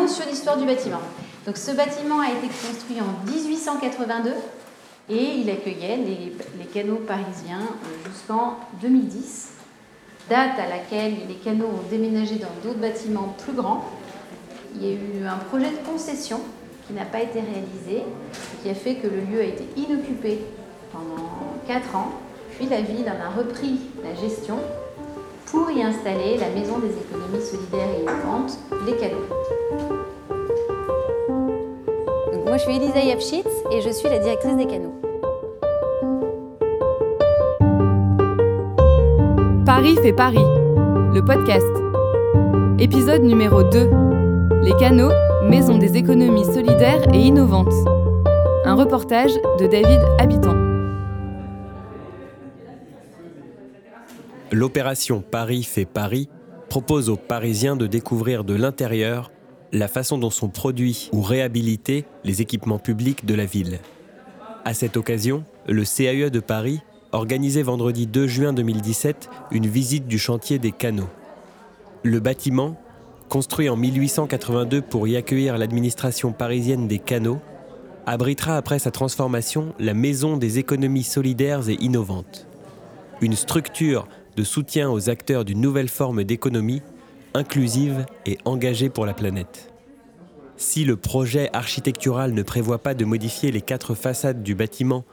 mot sur l'histoire du bâtiment. Donc ce bâtiment a été construit en 1882 et il accueillait les, les canaux parisiens euh, jusqu'en 2010, date à laquelle les canaux ont déménagé dans d'autres bâtiments plus grands. Il y a eu un projet de concession qui n'a pas été réalisé, qui a fait que le lieu a été inoccupé pendant 4 ans. Puis la ville en a repris la gestion pour y installer la Maison des économies solidaires et innovantes, les canaux. Je suis Elisa Yapschitz et je suis la directrice des canaux. Paris fait Paris, le podcast. Épisode numéro 2. Les canaux, Maison des économies solidaires et innovantes. Un reportage de David Habitant. L'opération Paris fait Paris propose aux Parisiens de découvrir de l'intérieur la façon dont sont produits ou réhabilités les équipements publics de la ville. À cette occasion, le CAE de Paris organisait vendredi 2 juin 2017 une visite du chantier des canaux. Le bâtiment, construit en 1882 pour y accueillir l'administration parisienne des canaux, abritera après sa transformation la Maison des économies solidaires et innovantes. Une structure de soutien aux acteurs d'une nouvelle forme d'économie, inclusive et engagée pour la planète. Si le projet architectural ne prévoit pas de modifier les quatre façades du bâtiment,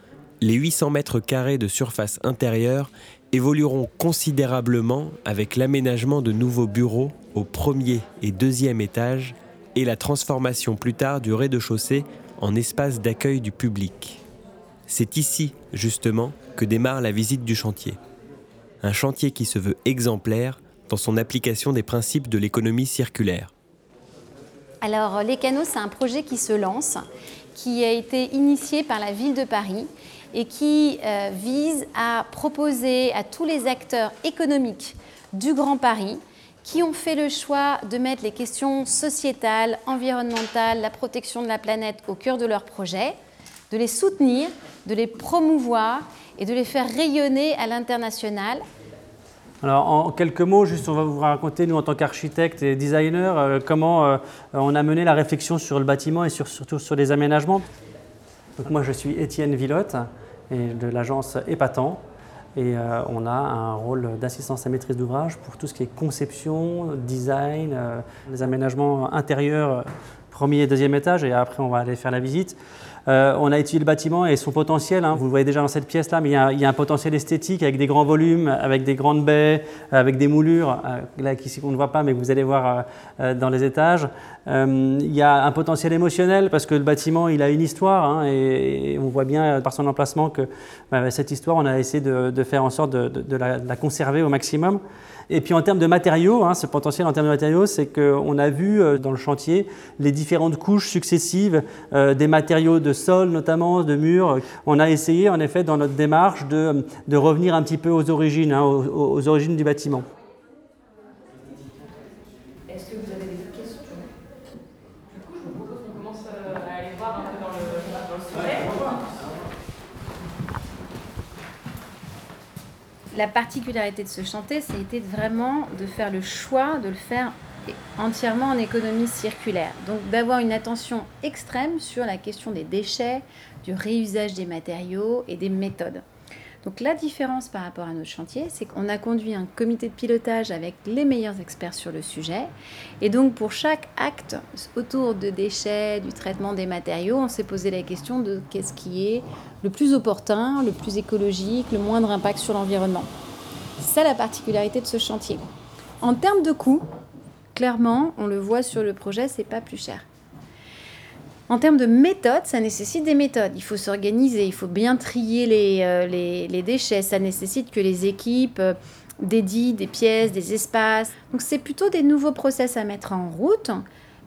les 800 mètres carrés de surface intérieure évolueront considérablement avec l'aménagement de nouveaux bureaux au premier et deuxième étage et la transformation plus tard du rez-de-chaussée en espace d'accueil du public. C'est ici, justement, que démarre la visite du chantier un chantier qui se veut exemplaire dans son application des principes de l'économie circulaire. Alors, les canaux, c'est un projet qui se lance, qui a été initié par la ville de Paris et qui euh, vise à proposer à tous les acteurs économiques du Grand Paris qui ont fait le choix de mettre les questions sociétales, environnementales, la protection de la planète au cœur de leur projet, de les soutenir, de les promouvoir et de les faire rayonner à l'international. Alors, en quelques mots, juste on va vous raconter, nous, en tant qu'architectes et designers, euh, comment euh, on a mené la réflexion sur le bâtiment et surtout sur les aménagements. Donc, moi, je suis Étienne Villotte et de l'agence Épatant. Et euh, on a un rôle d'assistance à maîtrise d'ouvrage pour tout ce qui est conception, design, les aménagements intérieurs, premier et deuxième étage, et après on va aller faire la visite. Euh, on a étudié le bâtiment et son potentiel. Hein. vous le voyez déjà dans cette pièce-là, mais il y, a, un potentiel esthétique avec des grands volumes, avec des grandes baies, avec des moulures, euh, là qu'on ne voit pas, mais que vous allez voir euh, dans les étages. il y a un potentiel émotionnel parce que le bâtiment, il a une histoire hein, et, on voit bien par son emplacement que bah, cette histoire, on a essayé de, faire en sorte de, la, conserver au maximum. Et puis en termes de matériaux, hein, ce potentiel en termes de matériaux, c'est qu'on a vu dans le chantier les différentes couches successives des matériaux de sol notamment, de murs. On a essayé en effet dans notre démarche de, revenir un petit peu aux origines, hein, aux, origines du bâtiment. Est-ce que vous avez des questions Du coup, je vous propose qu'on commence à aller voir un peu dans le, sujet. La particularité de ce chantier, c'était vraiment de faire le choix de le faire entièrement en économie circulaire. Donc d'avoir une attention extrême sur la question des déchets, du réusage des matériaux et des méthodes. Donc la différence par rapport à notre chantier, c'est qu'on a conduit un comité de pilotage avec les meilleurs experts sur le sujet. Et donc pour chaque acte autour de déchets, du traitement des matériaux, on s'est posé la question de qu'est-ce qui est le plus opportun, le plus écologique, le moindre impact sur l'environnement. C'est la particularité de ce chantier. En termes de coûts, clairement, on le voit sur le projet, c'est pas plus cher. En termes de méthode, ça nécessite des méthodes. Il faut s'organiser, il faut bien trier les, euh, les, déchets. Ça nécessite que les équipes euh, dédient des pièces, des espaces. Donc c'est plutôt des nouveaux process à mettre en route.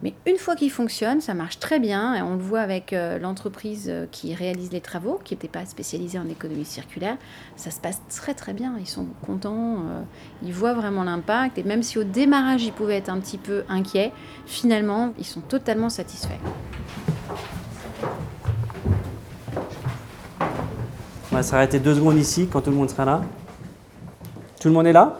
Mais une fois qu'il fonctionne, ça marche très bien. Et on le voit avec euh, l'entreprise euh, qui réalise les travaux, qui n'était pas spécialisée en économie circulaire. Ça se passe très très bien. Ils sont contents, euh, ils voient vraiment l'impact. Et même si au démarrage, ils pouvaient être un petit peu inquiets, finalement, ils sont totalement satisfaits. On va s'arrêter deux secondes ici quand tout le monde sera là. Tout le monde est là?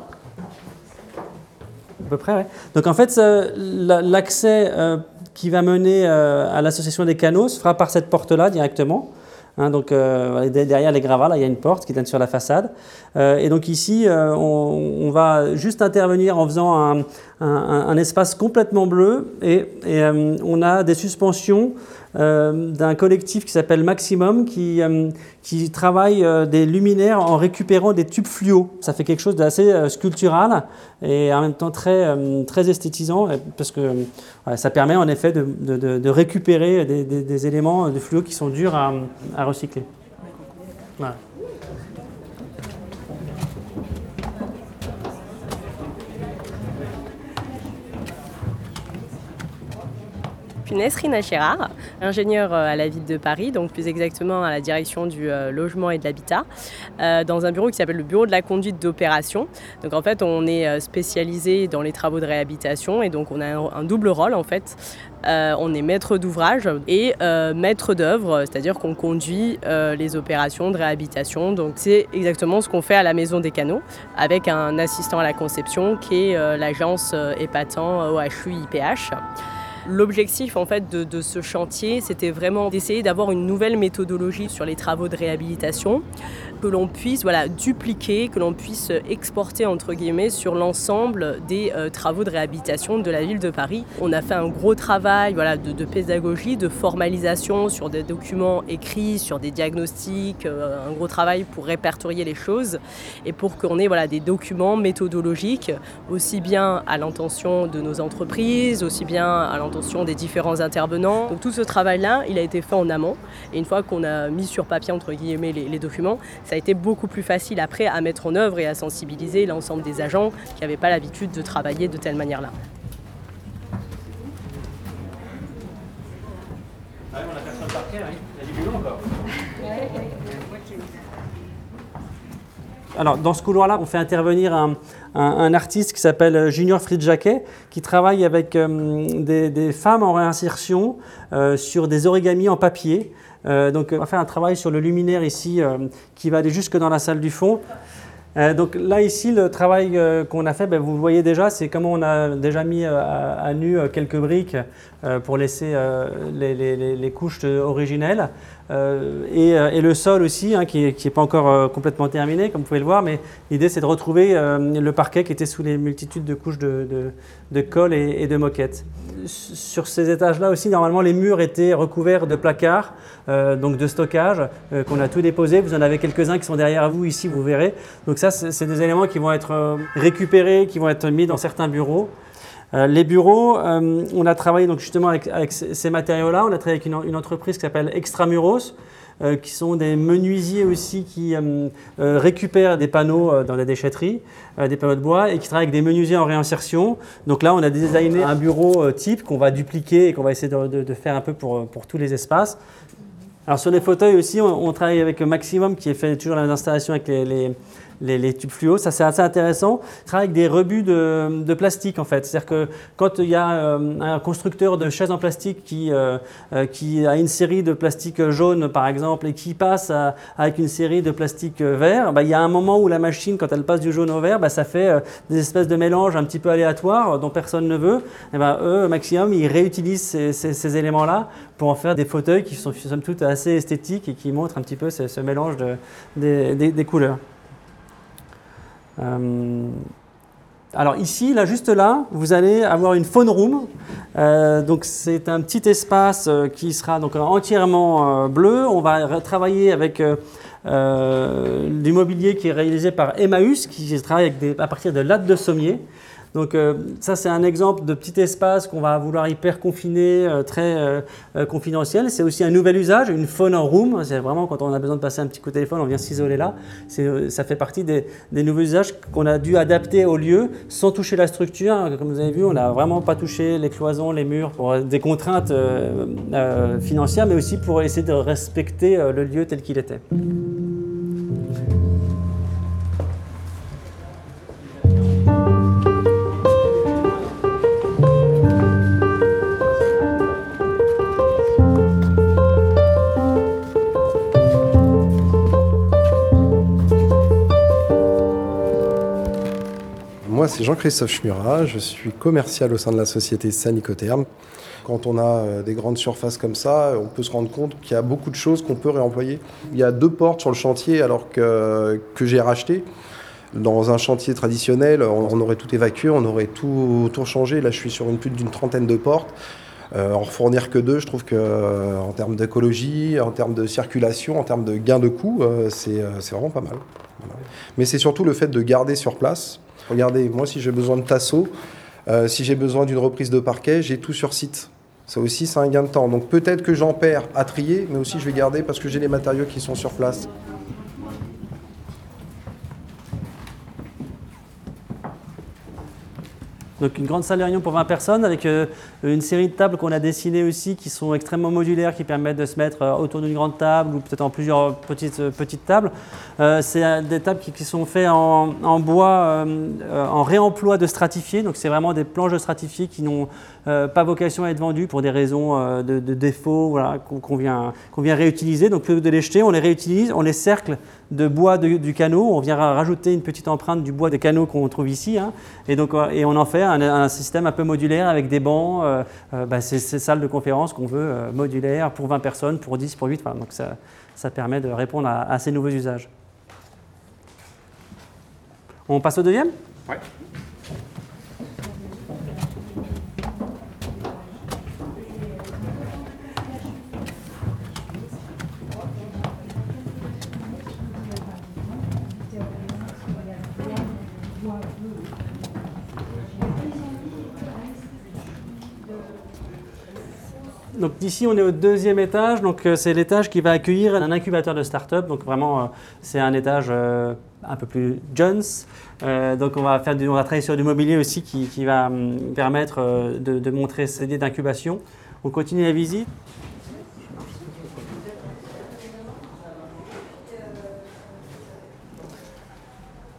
Donc en fait, l'accès euh, qui va mener à l'association des canaux se fera par cette porte-là directement. Hein, donc euh, derrière les gravats, il y a une porte qui donne sur la façade. Euh, et donc ici, euh, on, va juste intervenir en faisant un, espace complètement bleu et on a des suspensions d'un collectif qui s'appelle Maximum qui, qui travaille des luminaires en récupérant des tubes fluo. Ça fait quelque chose d'assez sculptural et en même temps très, très esthétisant parce que ça permet en effet de, de, récupérer des, éléments de fluo qui sont durs à, à recycler. Voilà. Nesrine Achérard, ingénieure euh, à la ville de Paris, donc plus exactement à la direction du euh, logement et de l'habitat, euh, dans un bureau qui s'appelle le bureau de la conduite d'opération. Donc en fait, on est spécialisé dans les travaux de réhabilitation et donc on a un, double rôle en fait. on est maître d'ouvrage et maître d'œuvre, c'est-à-dire qu'on conduit les opérations de réhabilitation. Donc c'est exactement ce qu'on fait à la Maison des Canaux avec un assistant à la conception qui est l'agence épatant OHU IPH. L'objectif en fait de, ce chantier, c'était vraiment d'essayer d'avoir une nouvelle méthodologie sur les travaux de réhabilitation, que l'on puisse voilà, dupliquer, que l'on puisse exporter entre guillemets sur l'ensemble des euh, travaux de réhabilitation de la ville de Paris. On a fait un gros travail voilà, de, pédagogie, de formalisation sur des documents écrits, sur des diagnostics, euh, un gros travail pour répertorier les choses et pour qu'on ait voilà, des documents méthodologiques aussi bien à l'intention de nos entreprises, aussi bien à l'intention des différents intervenants. Donc tout ce travail-là, il a été fait en amont. Et une fois qu'on a mis sur papier, entre guillemets, les, documents, ça a été beaucoup plus facile après à mettre en œuvre et à sensibiliser l'ensemble des agents qui n'avaient pas l'habitude de travailler de telle manière-là. Alors, dans ce couloir-là, on fait intervenir un, un, artiste qui s'appelle Junior Fridjaquet, qui travaille avec euh, des, femmes en réinsertion euh, sur des origamis en papier. Euh, donc, on va faire un travail sur le luminaire ici qui va aller jusque dans la salle du fond. donc là ici le travail qu'on a fait, ben, vous le voyez déjà, c'est comment on a déjà mis à, nu quelques briques pour laisser les, les, couches originelles. Euh, euh, et, le sol aussi, hein, qui n'est pas encore euh, complètement terminé, comme vous pouvez le voir, mais l'idée c'est de retrouver le parquet qui était sous les multitudes de couches de, de, colle et, de moquettes. Sur ces étages-là aussi, normalement, les murs étaient recouverts de placards, donc de stockage, qu'on a tout déposé. Vous en avez quelques-uns qui sont derrière vous ici, vous verrez. Donc ça, c'est des éléments qui vont être récupérés, qui vont être mis dans certains bureaux. Euh, les bureaux, euh, on a travaillé donc justement avec, ces matériaux-là. On a travaillé avec une, entreprise qui s'appelle Extramuros, euh, qui sont des menuisiers aussi qui récupèrent des panneaux dans la déchetterie, des panneaux de bois, et qui travaillent avec des menuisiers en réinsertion. Donc là, on a designé un bureau type qu'on va dupliquer et qu'on va essayer de, faire un peu pour, tous les espaces. Alors sur les fauteuils aussi, on, travaille avec Maximum qui fait toujours l'installation avec les les, tubes fluo. Ça, c'est assez intéressant. Il travaille avec des rebuts de, plastique, en fait. C'est-à-dire que quand il y a euh, un constructeur de chaises en plastique qui, euh, euh, a une série de plastique jaune, par exemple, et qui passe avec une série de plastique vert, bah, il y a un moment où la machine, quand elle passe du jaune au vert, bah, ça fait des espèces de mélanges un petit peu aléatoires dont personne ne veut. Et bah, eux, maximum, ils réutilisent ces, éléments-là pour en faire des fauteuils qui sont somme toute assez esthétiques et qui montrent un petit peu ce, mélange de, des couleurs. Euh, alors ici, là, juste là, vous allez avoir une phone room. Euh, donc c'est un petit espace euh, qui sera donc entièrement bleu. On va travailler avec du mobilier qui est réalisé par Emmaüs, qui travaille à partir de lattes de sommier. Donc euh, ça, c'est un exemple de petit espace qu'on va vouloir hyper confiner, euh, très euh, confidentiel. C'est aussi un nouvel usage, une phone en room. C'est vraiment quand on a besoin de passer un petit coup de téléphone, on vient s'isoler là. Ça fait partie des, nouveaux usages qu'on a dû adapter au lieu sans toucher la structure. Comme vous avez vu, on n'a vraiment pas touché les cloisons, les murs pour des contraintes financières, mais aussi pour essayer de respecter le lieu tel qu'il était. C'est Jean-Christophe Schmurat, je suis commercial au sein de la société Sanicotherm. Quand on a euh, des grandes surfaces comme ça, on peut se rendre compte qu'il y a beaucoup de choses qu'on peut réemployer. Il y a deux portes sur le chantier alors que, que j'ai racheté. Dans un chantier traditionnel, on aurait tout évacué, on aurait tout, tout changé. Là, je suis sur une plus d'une trentaine de portes. Euh, en fournir que deux, je trouve que euh, en termes d'écologie, en termes de circulation, en termes de gain de coût, c'est vraiment pas mal. Mais c'est surtout le fait de garder sur place. Regardez, moi, si j'ai besoin de tasseau, si j'ai besoin d'une reprise de parquet, j'ai tout sur site. Ça aussi, c'est un gain de temps. Donc peut-être que j'en perds à trier, mais aussi je vais garder parce que j'ai les matériaux qui sont sur place. Donc une grande salle de réunion pour 20 personnes avec euh, une série de tables qu'on a dessinées aussi qui sont extrêmement modulaires, qui permettent de se mettre euh, autour d'une grande table ou peut-être en plusieurs petites, euh, petites tables. c'est des tables qui, sont faites en, bois, en réemploi de stratifiés. Donc c'est vraiment des planches de stratifiés qui n'ont pas vocation à être vendues pour des raisons de, défaut voilà, qu'on vient, vient réutiliser. Donc plutôt que de les jeter, on les réutilise, on les cercle de bois du canot. On vient rajouter une petite empreinte du bois de canot qu'on trouve ici. Hein. et, donc, et on en fait un, système un peu modulaire avec des bancs. Euh, euh, bah, ces salles de conférence qu'on veut euh, modulaires pour 20 personnes, pour 10, pour 8. donc ça, ça, permet de répondre à, à, ces nouveaux usages. On passe au deuxième? Ouais. Donc ici, on est au deuxième étage. Donc euh, c'est l'étage qui va accueillir un incubateur de start-up. Donc vraiment, euh, c'est un étage euh, un peu plus Jones. donc on va, faire on va travailler sur du mobilier aussi qui, va hum, permettre de, montrer cette idée d'incubation. On continue la visite.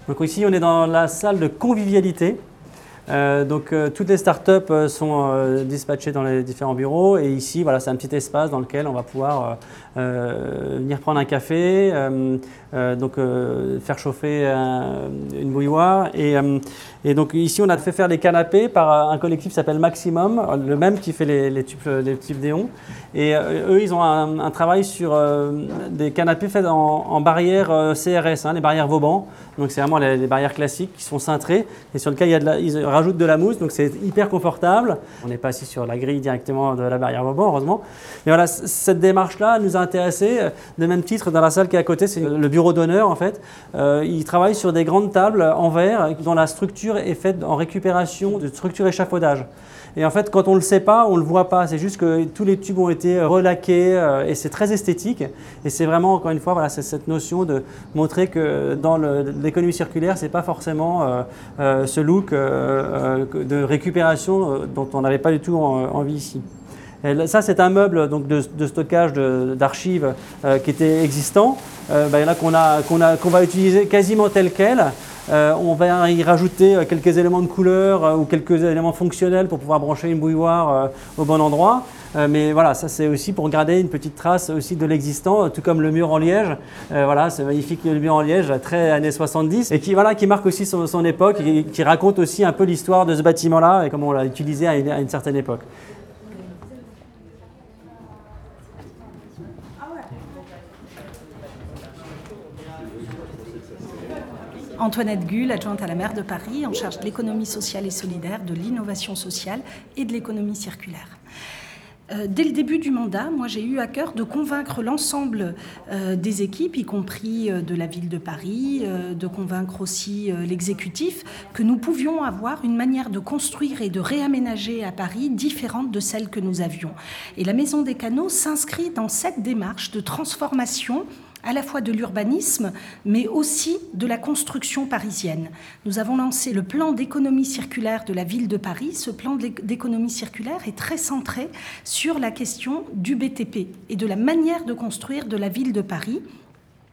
Donc ici, on est dans la salle de convivialité. Euh, donc euh, toutes les startups euh, sont dispatchées dans les différents bureaux. Et ici voilà c'est un petit espace dans lequel on va pouvoir venir prendre un café, donc faire chauffer une bouilloire. Et, donc ici on a fait faire les canapés par un collectif qui s'appelle Maximum, le même qui fait les, les, tubes, les et eux ils ont un, travail sur des canapés faits en, en barrières CRS, hein, les barrières Vauban, donc c'est vraiment les, barrières classiques qui sont cintrées et sur lesquelles il y a de la, mousse, donc c'est hyper confortable. On n'est pas assis sur la grille directement de la barrière Vauban, heureusement. Mais voilà, cette démarche-là nous a intéressés. De même titre, dans la salle qui est à côté, c'est le bureau d'honneur en fait. Euh, ils travaillent sur des grandes tables en verre dont la structure est faite en récupération de structure échafaudage. Et en fait, quand on ne le sait pas, on ne le voit pas. C'est juste que tous les tubes ont été relaqués euh, et c'est très esthétique. Et c'est vraiment, encore une fois, voilà, cette notion de montrer que dans l'économie circulaire, ce n'est pas forcément euh, euh, ce look de récupération dont on n'avait pas du tout envie ici. Ça, c'est un meuble donc, de, stockage d'archives qui était existant, ben, qu'on qu'on va utiliser quasiment tel quel. Euh, on va y rajouter euh, quelques éléments de couleur euh, ou quelques éléments fonctionnels pour pouvoir brancher une bouilloire au bon endroit. mais voilà, ça c'est aussi pour garder une petite trace aussi de l'existant, tout comme le mur en liège. voilà, c'est magnifique mur en liège, très années 70, et qui, voilà, qui marque aussi son, époque, et qui raconte aussi un peu l'histoire de ce bâtiment-là et comment on l'a utilisé à une certaine époque. Antoinette Gull, adjointe à la maire de Paris, en charge de l'économie sociale et solidaire, de l'innovation sociale et de l'économie circulaire. Euh, dès le début du mandat, moi j'ai eu à cœur de convaincre l'ensemble euh, des équipes, y compris euh, de la ville de Paris, de convaincre aussi l'exécutif, que nous pouvions avoir une manière de construire et de réaménager à Paris différente de celle que nous avions. Et la Maison des Canaux s'inscrit dans cette démarche de transformation à la fois de l'urbanisme, mais aussi de la construction parisienne. Nous avons lancé le plan d'économie circulaire de la ville de Paris. Ce plan d'économie circulaire est très centré sur la question du BTP et de la manière de construire de la ville de Paris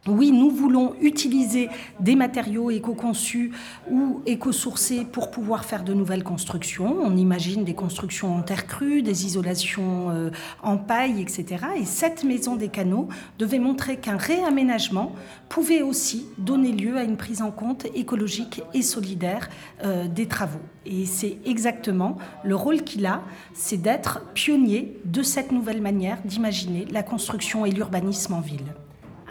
Oui, nous voulons utiliser des matériaux éco-conçus ou éco-sourcés pour pouvoir faire de nouvelles constructions. On imagine des constructions en terre crue, des isolations euh, en paille, etc. Et cette maison des canaux devait montrer qu'un réaménagement pouvait aussi donner lieu à une prise en compte écologique et solidaire euh, des travaux. Et c'est exactement le rôle qu'il a, c'est d'être pionnier de cette nouvelle manière d'imaginer la construction et l'urbanisme en ville.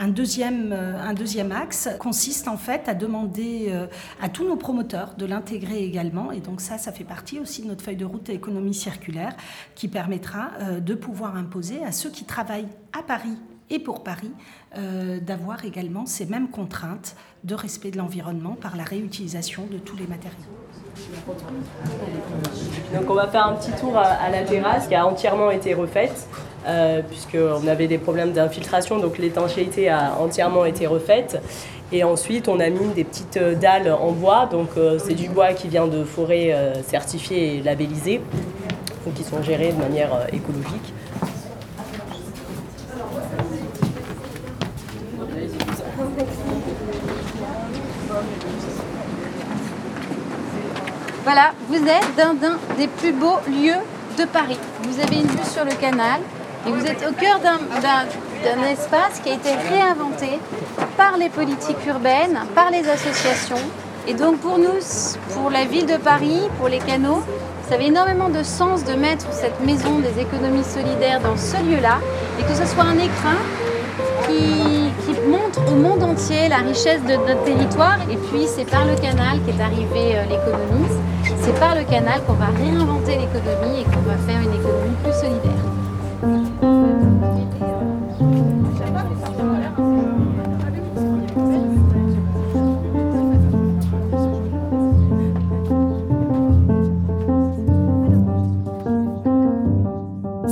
Un deuxième, euh, un deuxième axe consiste en fait à demander euh, à tous nos promoteurs de l'intégrer également. Et donc ça, ça fait partie aussi de notre feuille de route économie circulaire qui permettra euh, de pouvoir imposer à ceux qui travaillent à Paris et pour Paris d'avoir également ces mêmes contraintes de respect de l'environnement par la réutilisation de tous les matériaux. Donc on va faire un petit tour à la terrasse qui a entièrement été refaite. Euh, puisqu'on avait des problèmes d'infiltration, donc l'étanchéité a entièrement été refaite. Et ensuite, on a mis des petites euh, dalles en bois, donc euh, c'est du bois qui vient de forêts certifiées et labellisées, donc qui sont gérées de manière écologique. Voilà, vous êtes dans un des plus beaux lieux de Paris. Vous avez une vue sur le canal, et vous êtes au cœur d'un espace qui a été réinventé par les politiques urbaines, par les associations. Et donc pour nous, pour la ville de Paris, pour les canaux, ça avait énormément de sens de mettre cette maison des économies solidaires dans ce lieu-là et que ce soit un écrin qui, montre au monde entier la richesse de notre territoire. Et puis c'est par le canal qu'est arrivée euh, l'économie. C'est par le canal qu'on va réinventer l'économie et qu'on va faire une économie plus solidaire.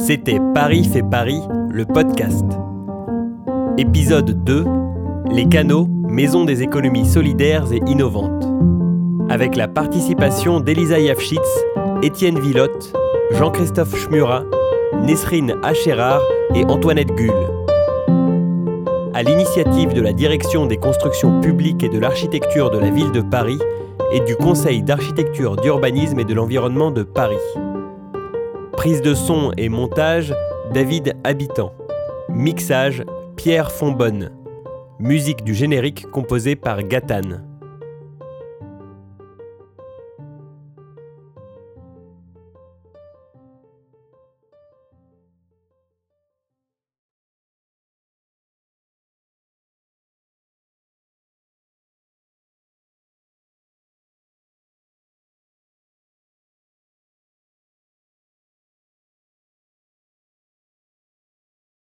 C'était Paris fait Paris, le podcast. Épisode 2 Les canaux, maison des économies solidaires et innovantes. Avec la participation d'Elisa Yafschitz, Étienne Villotte, Jean-Christophe Schmurat, Nesrine Acherar et Antoinette Gull. À l'initiative de la Direction des constructions publiques et de l'architecture de la ville de Paris et du Conseil d'architecture, d'urbanisme et de l'environnement de Paris. Prise de son et montage, David Habitant. Mixage, Pierre Fonbonne. Musique du générique composée par Gatane.